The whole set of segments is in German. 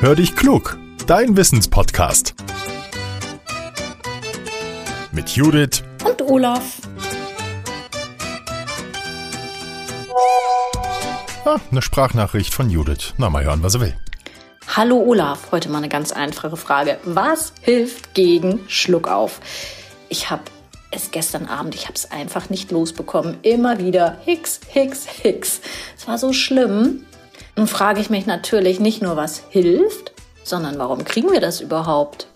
Hör dich klug, dein Wissenspodcast. Mit Judith und Olaf. Ah, eine Sprachnachricht von Judith. Na, mal hören, was er will. Hallo Olaf, heute mal eine ganz einfache Frage. Was hilft gegen Schluckauf? Ich habe es gestern Abend, ich habe es einfach nicht losbekommen. Immer wieder Hicks, Hicks, Hicks. Es war so schlimm. Nun frage ich mich natürlich nicht nur, was hilft, sondern warum kriegen wir das überhaupt?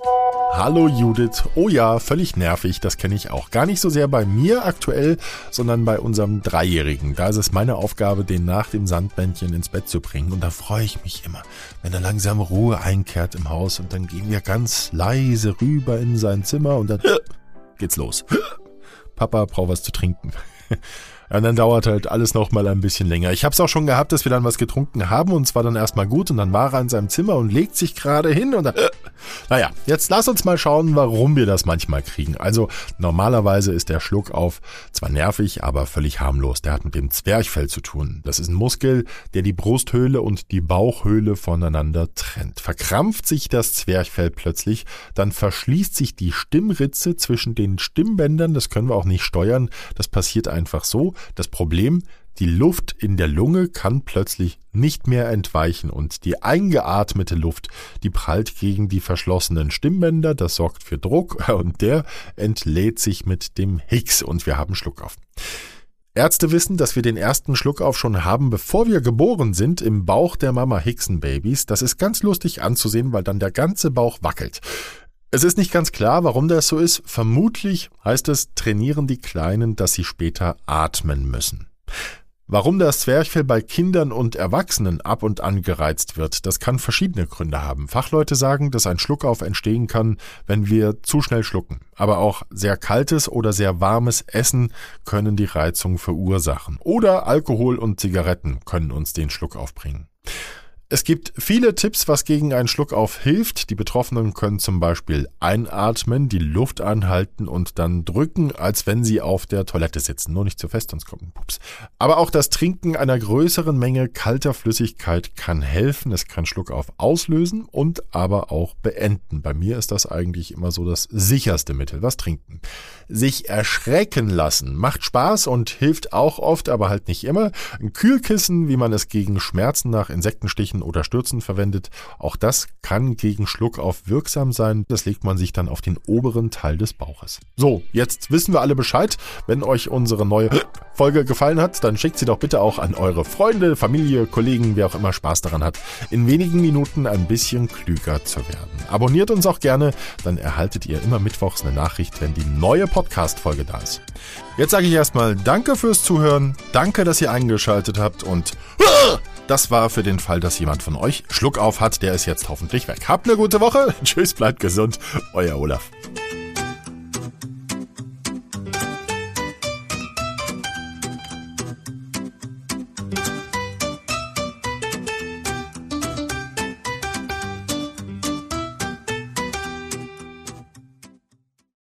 Hallo Judith. Oh ja, völlig nervig, das kenne ich auch. Gar nicht so sehr bei mir aktuell, sondern bei unserem Dreijährigen. Da ist es meine Aufgabe, den nach dem Sandbändchen ins Bett zu bringen. Und da freue ich mich immer, wenn er langsam Ruhe einkehrt im Haus und dann gehen wir ganz leise rüber in sein Zimmer und dann geht's los. Papa braucht was zu trinken. Und dann dauert halt alles noch mal ein bisschen länger. Ich habe es auch schon gehabt, dass wir dann was getrunken haben und es war dann erstmal gut und dann war er in seinem Zimmer und legt sich gerade hin und dann, naja, jetzt lass uns mal schauen, warum wir das manchmal kriegen. Also normalerweise ist der Schluckauf zwar nervig, aber völlig harmlos. Der hat mit dem Zwerchfell zu tun. Das ist ein Muskel, der die Brusthöhle und die Bauchhöhle voneinander trennt. Verkrampft sich das Zwerchfell plötzlich, dann verschließt sich die Stimmritze zwischen den Stimmbändern. Das können wir auch nicht steuern. Das passiert einfach so. Das Problem, die Luft in der Lunge kann plötzlich nicht mehr entweichen und die eingeatmete Luft, die prallt gegen die verschlossenen Stimmbänder, das sorgt für Druck und der entlädt sich mit dem Hicks und wir haben Schluckauf. Ärzte wissen, dass wir den ersten Schluckauf schon haben, bevor wir geboren sind, im Bauch der Mama Hickson-Babys. Das ist ganz lustig anzusehen, weil dann der ganze Bauch wackelt. Es ist nicht ganz klar, warum das so ist. Vermutlich heißt es, trainieren die Kleinen, dass sie später atmen müssen. Warum das Zwerchfell bei Kindern und Erwachsenen ab und an gereizt wird, das kann verschiedene Gründe haben. Fachleute sagen, dass ein Schluckauf entstehen kann, wenn wir zu schnell schlucken. Aber auch sehr kaltes oder sehr warmes Essen können die Reizung verursachen. Oder Alkohol und Zigaretten können uns den Schluckauf bringen. Es gibt viele Tipps, was gegen einen Schluckauf hilft. Die Betroffenen können zum Beispiel einatmen, die Luft anhalten und dann drücken, als wenn sie auf der Toilette sitzen. Nur nicht zu fest, sonst kommt ein Pups. Aber auch das Trinken einer größeren Menge kalter Flüssigkeit kann helfen. Es kann Schluckauf auslösen und aber auch beenden. Bei mir ist das eigentlich immer so das sicherste Mittel. Was trinken? Sich erschrecken lassen macht Spaß und hilft auch oft, aber halt nicht immer. Ein Kühlkissen, wie man es gegen Schmerzen nach Insektenstichen oder Stürzen verwendet. Auch das kann gegen Schluckauf wirksam sein. Das legt man sich dann auf den oberen Teil des Bauches. So, jetzt wissen wir alle Bescheid. Wenn euch unsere neue Folge gefallen hat, dann schickt sie doch bitte auch an eure Freunde, Familie, Kollegen, wer auch immer Spaß daran hat, in wenigen Minuten ein bisschen klüger zu werden. Abonniert uns auch gerne, dann erhaltet ihr immer mittwochs eine Nachricht, wenn die neue Podcast-Folge da ist. Jetzt sage ich erstmal Danke fürs Zuhören, danke, dass ihr eingeschaltet habt und das war für den Fall, dass jemand von euch Schluck auf hat. Der ist jetzt hoffentlich weg. Habt eine gute Woche. Tschüss, bleibt gesund. Euer Olaf.